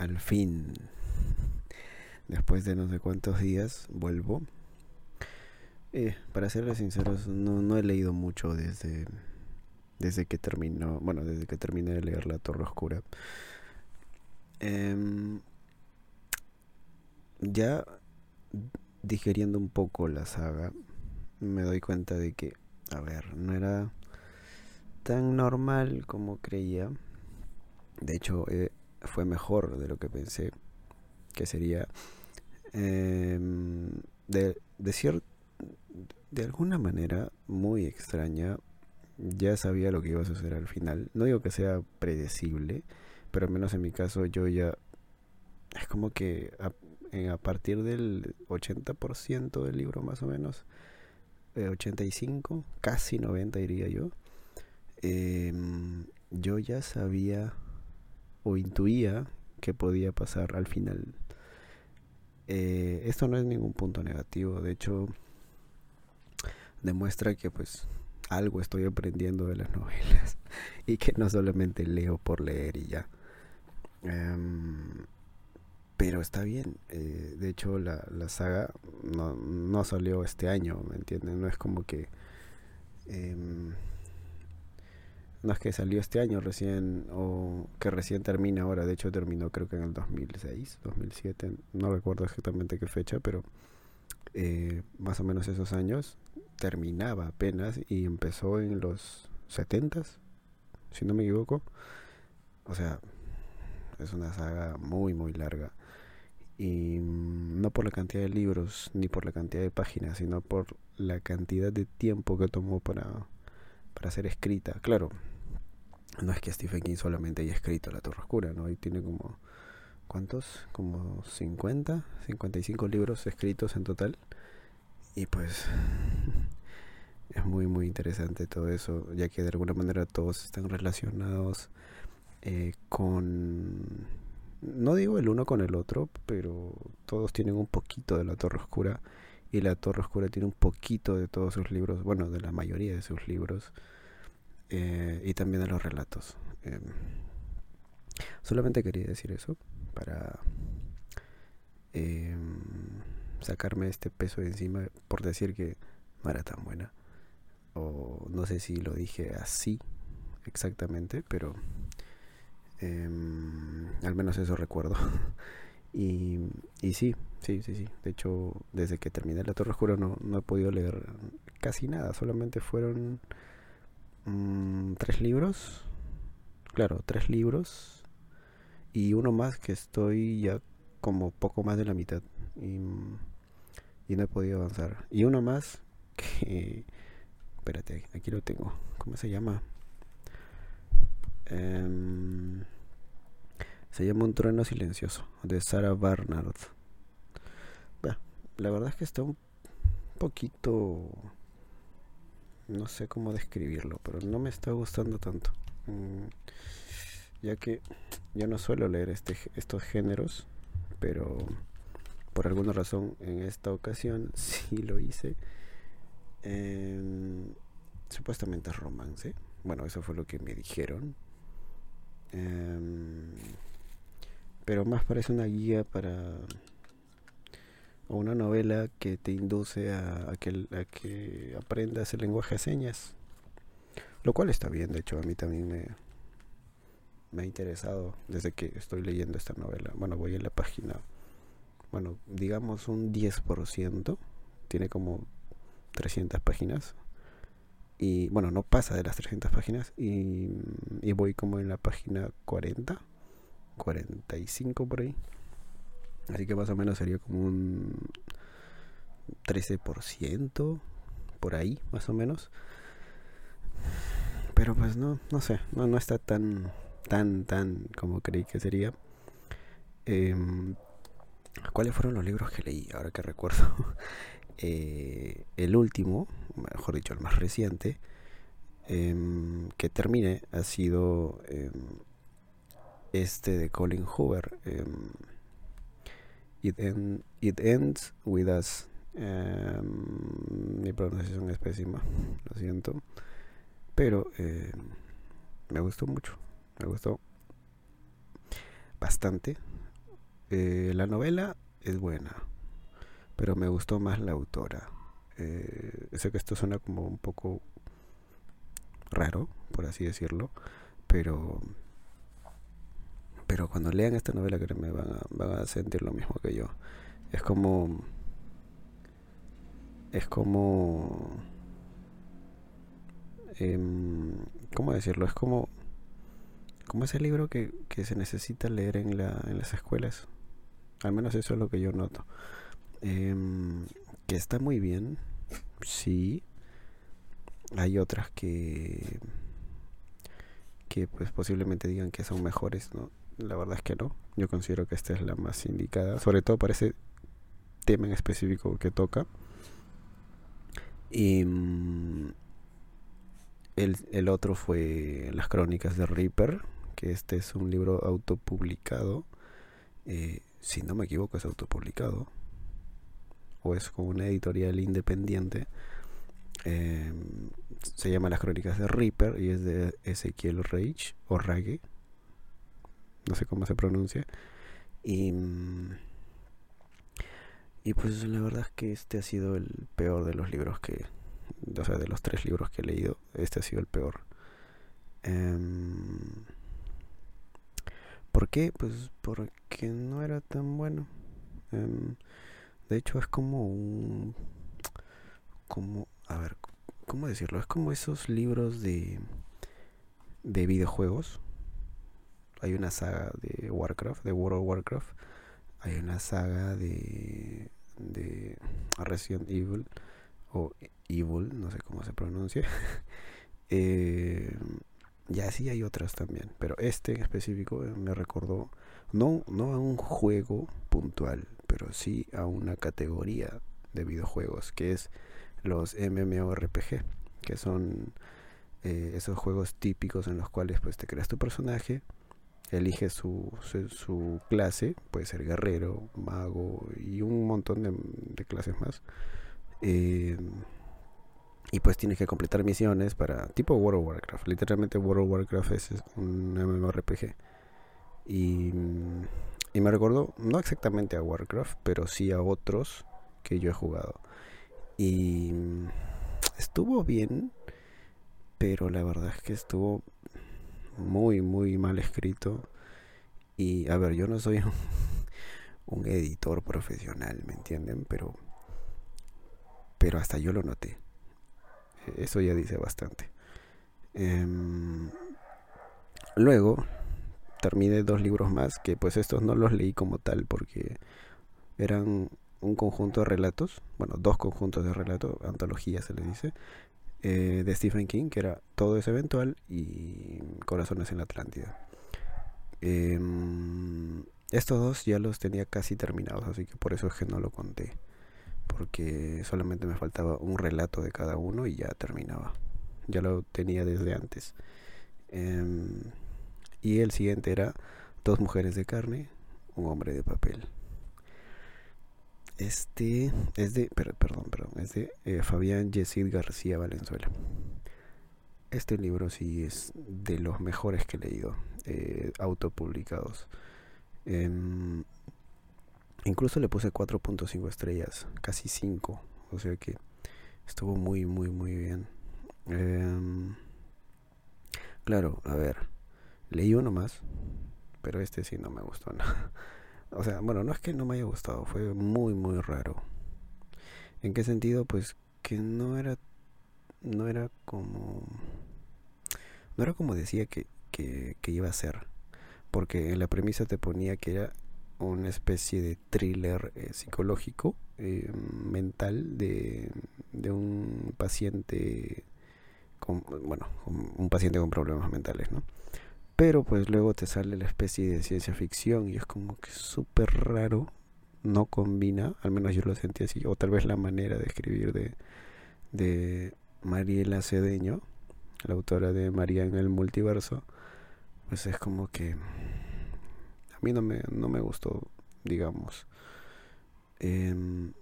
al fin, después de no sé cuántos días, vuelvo. Eh, para serles sinceros, no, he leído mucho desde, desde que terminó, bueno, desde que terminé de leer La Torre Oscura. Em, ya digeriendo un poco la saga, me doy cuenta de que, a ver, no era tan normal como creía. De hecho, eh, fue mejor de lo que pensé que sería. Em, de, de, de alguna manera muy extraña, ya sabía lo que iba a suceder al final. No digo que sea predecible, pero al menos en mi caso yo ya... Es como que a, partir del 80% del libro más o menos, 85, eh, casi 90 diría yo, em, yo ya sabía o intuía que podía pasar al final. Eh, esto no es ningún punto negativo, de hecho demuestra que pues algo estoy aprendiendo de las novelas y que no solamente leo por leer y ya. Em, pero está bien, eh, de hecho la, la saga no, no, salió este año, ¿me entienden? No es como que... Em, no es que salió este año recién o que recién termina ahora, de hecho terminó creo que en el 2006, 2007, no recuerdo exactamente qué fecha, pero eh, más o menos esos años terminaba apenas y empezó en los 70 si no me equivoco. O sea, es una saga muy muy larga y no por la cantidad de libros ni por la cantidad de páginas, sino por la cantidad de tiempo que tomó para, para ser escrita. Claro, no es que Stephen King solamente haya escrito La Torre Oscura, ¿no? Y tiene como, ¿cuántos? Como 50, 55 libros escritos en total. Y pues es muy, muy interesante todo eso, ya que de alguna manera todos están relacionados eh, con... No digo el uno con el otro, pero todos tienen un poquito de la Torre Oscura y la Torre Oscura tiene un poquito de todos sus libros, bueno, de la mayoría de sus libros. Eh, y también de los relatos. Em, solamente quería decir eso para em, sacarme este peso de encima por decir que no era tan buena. O no sé si lo dije así exactamente, pero em, al menos eso recuerdo. y, y sí, sí, sí, sí. De hecho, desde que terminé La Torre Oscura no, no he podido leer casi nada. Solamente fueron Mm, tres libros. Claro, tres libros. Y uno más que estoy ya como poco más de la mitad. Y, no he podido avanzar. Y uno más que... Espérate, aquí lo tengo. ¿Cómo se llama? Em, se llama Un trueno silencioso, de Sarah Barnard. la verdad es que está un poquito no sé cómo describirlo, pero no me está gustando tanto. Mm, ya que yo no suelo leer este, estos géneros, pero por alguna razón en esta ocasión sí lo hice. Em, supuestamente es romance. Bueno, eso fue lo que me dijeron. Em, pero más parece una guía para o una novela que te induce a, que, aprendas el lenguaje de señas. Lo cual está bien, de hecho a mí también me, me ha interesado desde que estoy leyendo esta novela. Bueno, voy en la página, bueno, digamos un 10%, tiene como 300 páginas. Y bueno, no pasa de las 300 páginas y, y voy como en la página 40, 45 por ahí. Así que más o menos sería como un 13%, por ahí, más o menos. Pero pues no, no sé, no, no está tan, tan, tan como creí que sería. Em, ¿Cuáles fueron los libros que leí? Ahora que recuerdo. Eh, el último, mejor dicho, el más reciente, em, que termine, ha sido em, este de Colin Hoover. It, it Ends With Us. Em, mi pronunciación es pésima, lo siento. Pero eh, me gustó mucho, me gustó bastante. eh, la novela es buena, pero me gustó más la autora. Eh, sé que esto suena como un poco raro, por así decirlo, pero pero cuando lean esta novela que me van a, van a sentir lo mismo que yo. Es como es como eh, ¿cómo decirlo? Es como como ese libro que, que se necesita leer en, la, en las escuelas. Al menos eso es lo que yo noto. Em, que está muy bien, sí. Hay otras que que pues posiblemente digan que son mejores, ¿no? La verdad es que no. Yo considero que esta es la más indicada, sobre todo para ese tema en específico que toca. Y mm, el, el otro fue Las Crónicas de Reaper, que este es un libro autopublicado. Eh, si no me equivoco, es autopublicado. O es como una editorial independiente. Eh, se llama Las Crónicas de Reaper y es de Ezequiel Rage o Rage. No sé cómo se pronuncia. Y, y pues la verdad es que este ha sido el peor de los libros que. O sea, de los tres libros que he leído, este ha sido el peor. Eh, ¿Por qué? Pues porque no era tan bueno. Em, de hecho es como un... Como... A ver, ¿cómo decirlo? Es como esos libros de... De videojuegos. Hay una saga de Warcraft, de World of Warcraft. Hay una saga de... De Resident Evil. O Evil, no sé cómo se pronuncia. eh, ya sí hay otras también, pero este en específico eh, me recordó no, no a un juego puntual, pero sí a una categoría de videojuegos, que es los MMORPG, que son eh, esos juegos típicos en los cuales pues te creas tu personaje, eliges su, su, clase, puede ser guerrero, mago y un montón de, clases más. Eh, y pues tienes que completar misiones para tipo World of Warcraft. Literalmente World of Warcraft es un MMORPG. Y, y me recordó, no exactamente a Warcraft, pero sí a otros que yo he jugado. Y estuvo bien, pero la verdad es que estuvo muy, muy mal escrito. Y a ver, yo no soy un, editor profesional, ¿me entienden? Pero, pero hasta yo lo noté eso ya dice bastante. Em, luego terminé dos libros más que pues estos no los leí como tal porque eran un conjunto de relatos, bueno, dos conjuntos de relatos, antología se le dice, eh, de Stephen King, que era Todo es eventual y Corazones en la Atlántida. Em, estos dos ya los tenía casi terminados, así que por eso es que no lo conté porque solamente me faltaba un relato de cada uno y ya terminaba. Ya lo tenía desde antes. Em, y el siguiente era Dos mujeres de carne, un hombre de papel. Este es de, perdón, perdón, es de eh, Fabián Yesid García Valenzuela. Este libro sí es de los mejores que he leído, eh, autopublicados. Em, Incluso le puse 4.5 estrellas, casi 5. O sea que estuvo muy, muy, muy bien. Em, claro, a ver, leí uno más, pero este sí no me gustó nada. O sea, bueno, no es que no me haya gustado, fue muy, muy raro. ¿En qué sentido? Pues que no era, no era como, no era como decía que, que, que iba a ser. Porque en la premisa te ponía que era una especie de thriller eh, psicológico, eh, mental, de, de, un paciente con, bueno, un paciente con problemas mentales, ¿no? Pero pues luego te sale la especie de ciencia ficción y es como que súper raro, no combina, al menos yo lo sentí así, o tal vez la manera de escribir de, de Mariela Cedeño, la autora de María en el multiverso, pues es como que a mí no me, no me gustó, digamos. Em,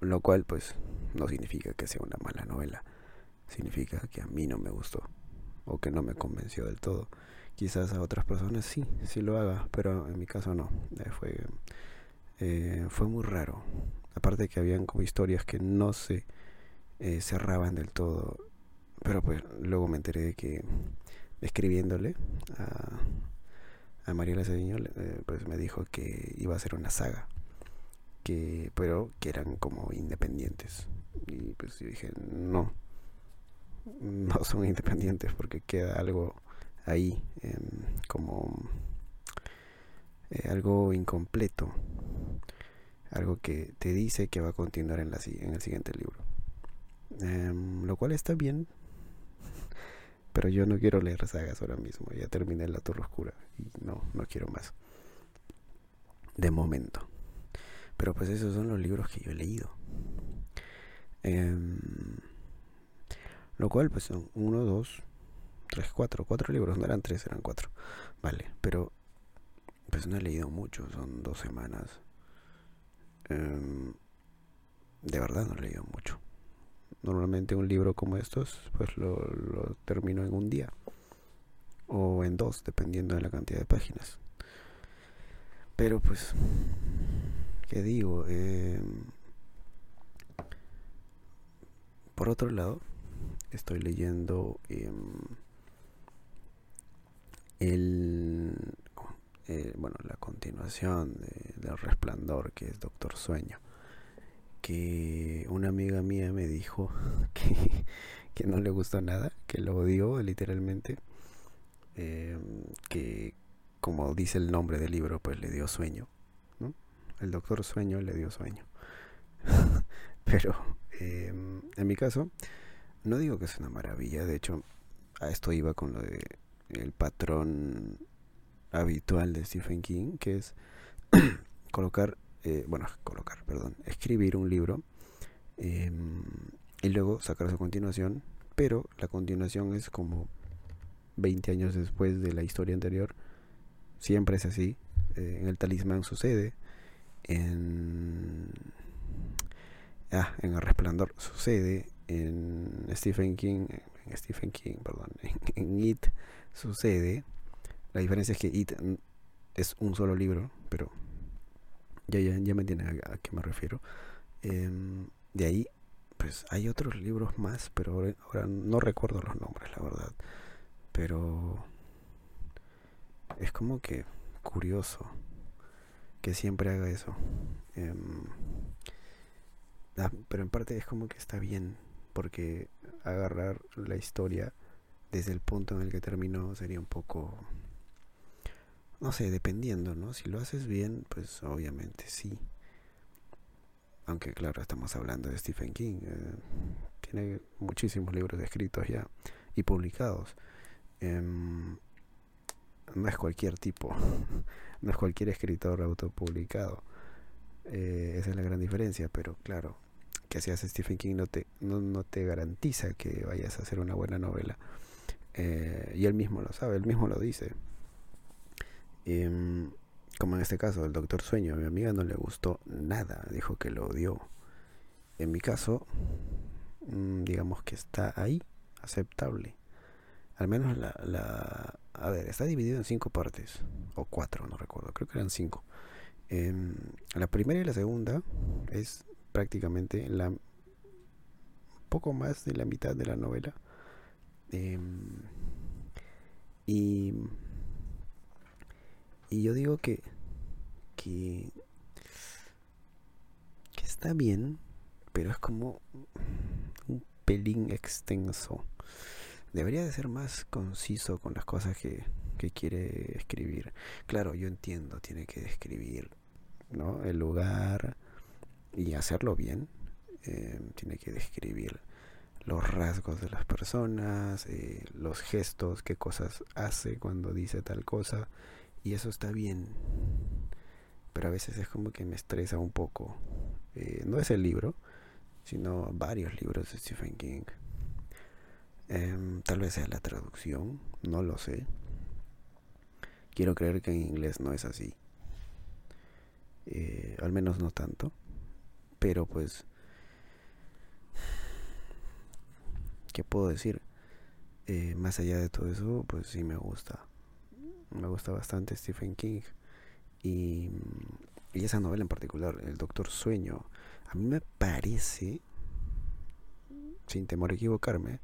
lo cual pues no significa que sea una mala novela. Significa que a mí no me gustó o que no me convenció del todo. quizás a otras personas sí, sí lo haga, pero en mi caso no. Eh, fue, eh, fue muy raro. Aparte que habían como historias que no se eh, cerraban del todo. Pero pues luego me enteré de que escribiéndole a, a Mariela Cediño, pues me dijo que iba a ser una saga. Que, pero que eran como independientes. Y pues yo dije, no, no son independientes porque queda algo ahí em, como eh, algo incompleto, algo que te dice que va a continuar en, la, en el siguiente libro. Em, lo cual está bien, pero yo no quiero leer sagas ahora mismo, ya terminé La Torre Oscura y no, no quiero más. De momento. Pero pues esos son los libros que yo he leído. Em, lo cual pues son uno, dos, tres, cuatro, cuatro libros, no eran tres, eran cuatro. Vale, pero pues no he leído mucho, son dos semanas. Em, de verdad no he leído mucho. Normalmente un libro como estos, pues lo, termino en un día o en dos, dependiendo de la cantidad de páginas. Pero pues, ¿qué digo? Em, por otro lado, estoy leyendo em, el, eh, bueno, la continuación de, del resplandor, que es Doctor Sueño. Que una amiga mía me dijo que, que no le gustó nada, que lo odió literalmente, em, que como dice el nombre del libro, pues le dio sueño. ¿no? El Doctor Sueño le dio sueño. Pero em, en mi caso, no digo que es una maravilla, de hecho, a esto iba con lo de el patrón habitual de Stephen King, que es colocar, eh, bueno, colocar, perdón, escribir un libro em, y luego sacar su continuación, pero la continuación es como 20 años después de la historia anterior, siempre es así, eh, en el talismán sucede, en, ah, en el resplandor sucede, en Stephen King, en Stephen King, perdón, en It sucede. La diferencia es que It es un solo libro, pero ya, ya, ya me entienden a, qué me refiero. Em, de ahí, pues hay otros libros más, pero ahora, no recuerdo los nombres, la verdad. Pero es como que curioso que siempre haga eso. Em, ah, pero en parte es como que está bien, porque agarrar la historia desde el punto en el que terminó sería un poco, no sé, dependiendo, ¿no? Si lo haces bien, pues obviamente sí. Aunque claro, estamos hablando de Stephen King. Eh, tiene muchísimos libros escritos ya y publicados. Em, no es cualquier tipo, no es cualquier escritor autopublicado. Eh, esa es la gran diferencia, pero claro, que seas Stephen King no te, no te garantiza que vayas a hacer una buena novela. Eh, y él mismo lo sabe, él mismo lo dice. Em, como en este caso, el Doctor Sueño, a mi amiga no le gustó nada, dijo que lo odió. En mi caso, mm, digamos que está ahí, aceptable. Al menos la, la... A ver, está dividido en cinco partes, o cuatro, no recuerdo, creo que eran cinco. Em, la primera y la segunda es prácticamente la poco más de la mitad de la novela Em, y, y yo digo que, que, que está bien, pero es como un pelín extenso. Debería de ser más conciso con las cosas que, que quiere escribir. Claro, yo entiendo, tiene que describir ¿no? el lugar y hacerlo bien. Em, tiene que describir los rasgos de las personas, eh, los gestos, qué cosas hace cuando dice tal cosa. Y eso está bien. Pero a veces es como que me estresa un poco. Eh, no es el libro, sino varios libros de Stephen King. Em, tal vez sea la traducción, no lo sé. Quiero creer que en inglés no es así. Eh, al menos no tanto. Pero pues ¿qué puedo decir? Eh, más allá de todo eso, pues sí me gusta. me gusta bastante Stephen King. Y, y esa novela en particular, El Doctor Sueño, a mí me parece, sin temor a equivocarme,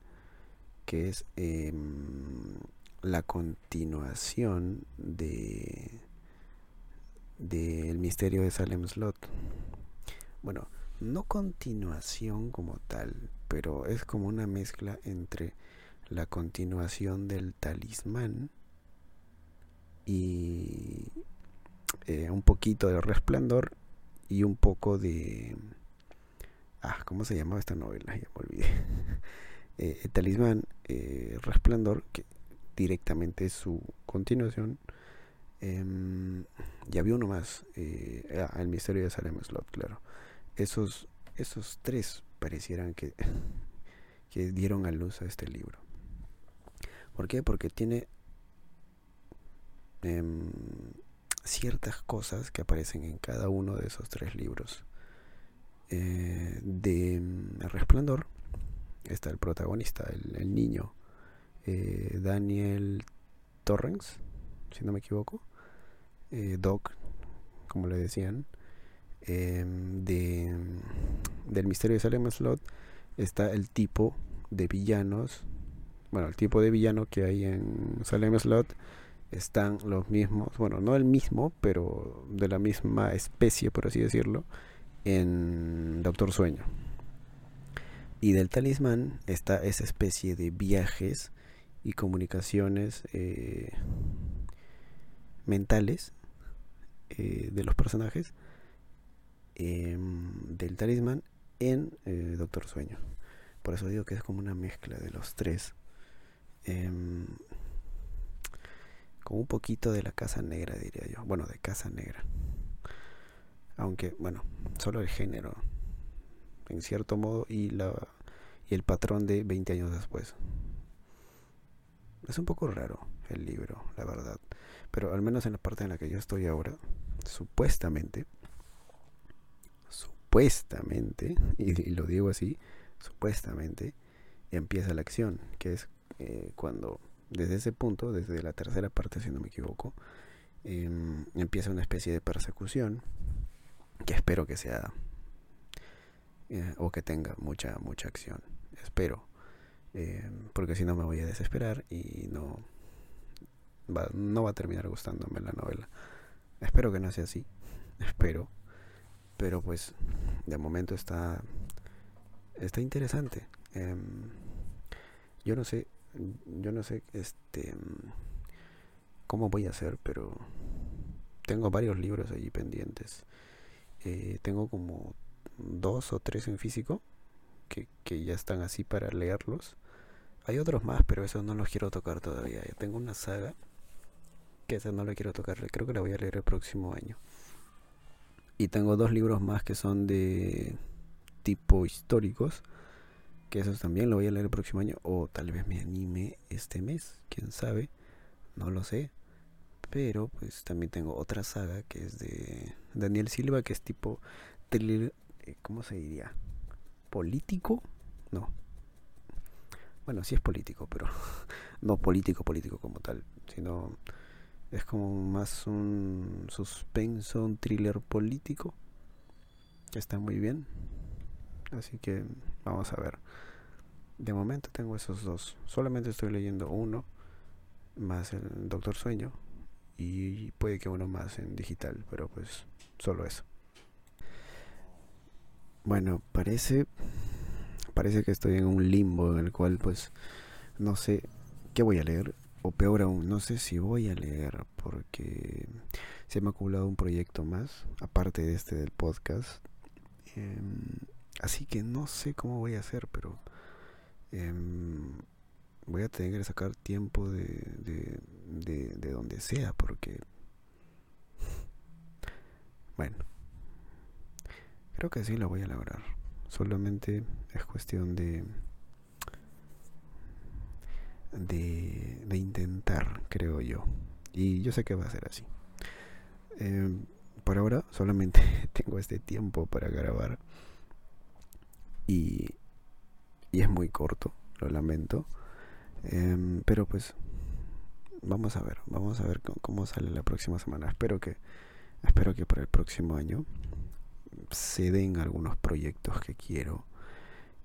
que es em, la continuación de del misterio de Salem Slot. Bueno, no continuación como tal, pero es como una mezcla entre la continuación del talismán y eh, un poquito de resplandor y un poco de... Ah, ¿cómo se llamaba esta novela? Ya me olvidé. Eh, el talismán, eh, resplandor, que directamente es su continuación. Em, y había uno más, ah, el misterio de Salem Slot, claro. Esos, esos tres parecieran que, que dieron a luz a este libro. ¿Por qué? Porque tiene em, ciertas cosas que aparecen en cada uno de esos tres libros. Eh, de em, Resplandor está el protagonista, el, niño, eh, Daniel Torrens, si no me equivoco, eh, Doc, como le decían, em, de, del misterio de Salem Slot está el tipo de villanos, bueno, el tipo de villano que hay en Salem Slot están los mismos, bueno, no el mismo, pero de la misma especie, por así decirlo, en Doctor Sueño. Y del talismán está esa especie de viajes y comunicaciones eh, mentales eh, de los personajes em, del talismán en eh, Doctor Sueño. Por eso digo que es como una mezcla de los tres. Em, con un poquito de la casa negra, diría yo. Bueno, de casa negra. Aunque, bueno, solo el género, en cierto modo, y, la, y el patrón de 20 años después. Es un poco raro el libro, la verdad. Pero al menos en la parte en la que yo estoy ahora, supuestamente, supuestamente, y, lo digo así, supuestamente, empieza la acción, que es eh, cuando desde ese punto, desde la tercera parte, si no me equivoco, em, empieza una especie de persecución que espero que sea eh, o que tenga mucha mucha acción. Espero, em, porque si no me voy a desesperar y no va, no va a terminar gustándome la novela. Espero que no sea así, espero, pero pues de momento está está interesante. Em, yo no sé yo no sé este cómo voy a hacer, pero tengo varios libros allí pendientes. Eh, tengo como dos o tres en físico que, que, ya están así para leerlos. Hay otros más, pero esos no los quiero tocar todavía. tengo una saga que esa no la quiero tocar. Creo que la voy a leer el próximo año. Y tengo dos libros más que son de tipo históricos que esos también lo voy a leer el próximo año o tal vez me anime este mes, quién sabe, no lo sé. Pero pues también tengo otra saga que es de Daniel Silva, que es tipo eh, ¿cómo se diría? ¿Político? No. Bueno, sí es político, pero no político político como tal, sino es como más un suspenso, un thriller político está muy bien. Así que vamos a ver. De momento tengo esos dos. Solamente estoy leyendo uno, más el Doctor Sueño. Y puede que uno más en digital, pero pues solo eso. Bueno, parece parece que estoy en un limbo en el cual pues no sé qué voy a leer o peor aún, no sé si voy a leer porque se me ha acumulado un proyecto más aparte de este del podcast. Em, Así que no sé cómo voy a hacer, pero em, voy a tener que sacar tiempo de, de, de, donde sea, porque... Bueno, creo que sí lo voy a lograr. Solamente es cuestión de... De, intentar, creo yo. Y yo sé que va a ser así. Em, por ahora solamente tengo este tiempo para grabar y, y es muy corto, lo lamento. Em, pero pues vamos a ver, vamos a ver cómo, sale la próxima semana. Espero que, espero que para el próximo año se den algunos proyectos que quiero.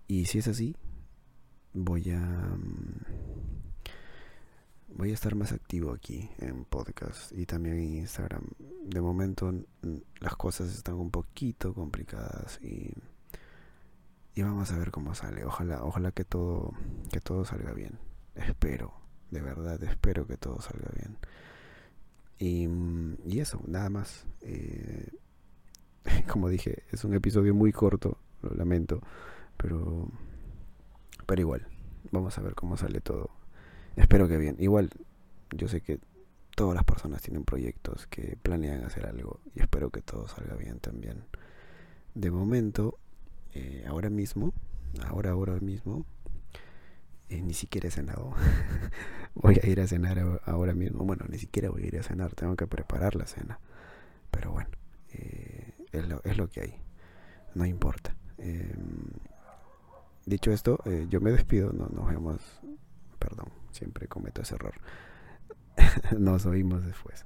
Y si es así, voy a mm, voy a estar más activo aquí en podcast y también en Instagram. De momento las cosas están un poquito complicadas y, y vamos a ver cómo sale. Ojalá, ojalá que todo, que todo salga bien. Espero, de verdad, espero que todo salga bien. Y, y eso, nada más. Eh, como dije, es un episodio muy corto, lo lamento, pero, pero igual, vamos a ver cómo sale todo Espero que bien. Igual, yo sé que todas las personas tienen proyectos que planean hacer algo y espero que todo salga bien también. De momento, eh, ahora mismo, ahora, ahora mismo, eh, ni siquiera he cenado. voy a ir a cenar ahora mismo. Bueno, ni siquiera voy a ir a cenar, tengo que preparar la cena. Pero bueno, eh, es, lo, es, lo, que hay. No importa. Dicho esto, yo me despido. No, nos vemos. Perdón. Siempre cometo ese error. Nos oímos después.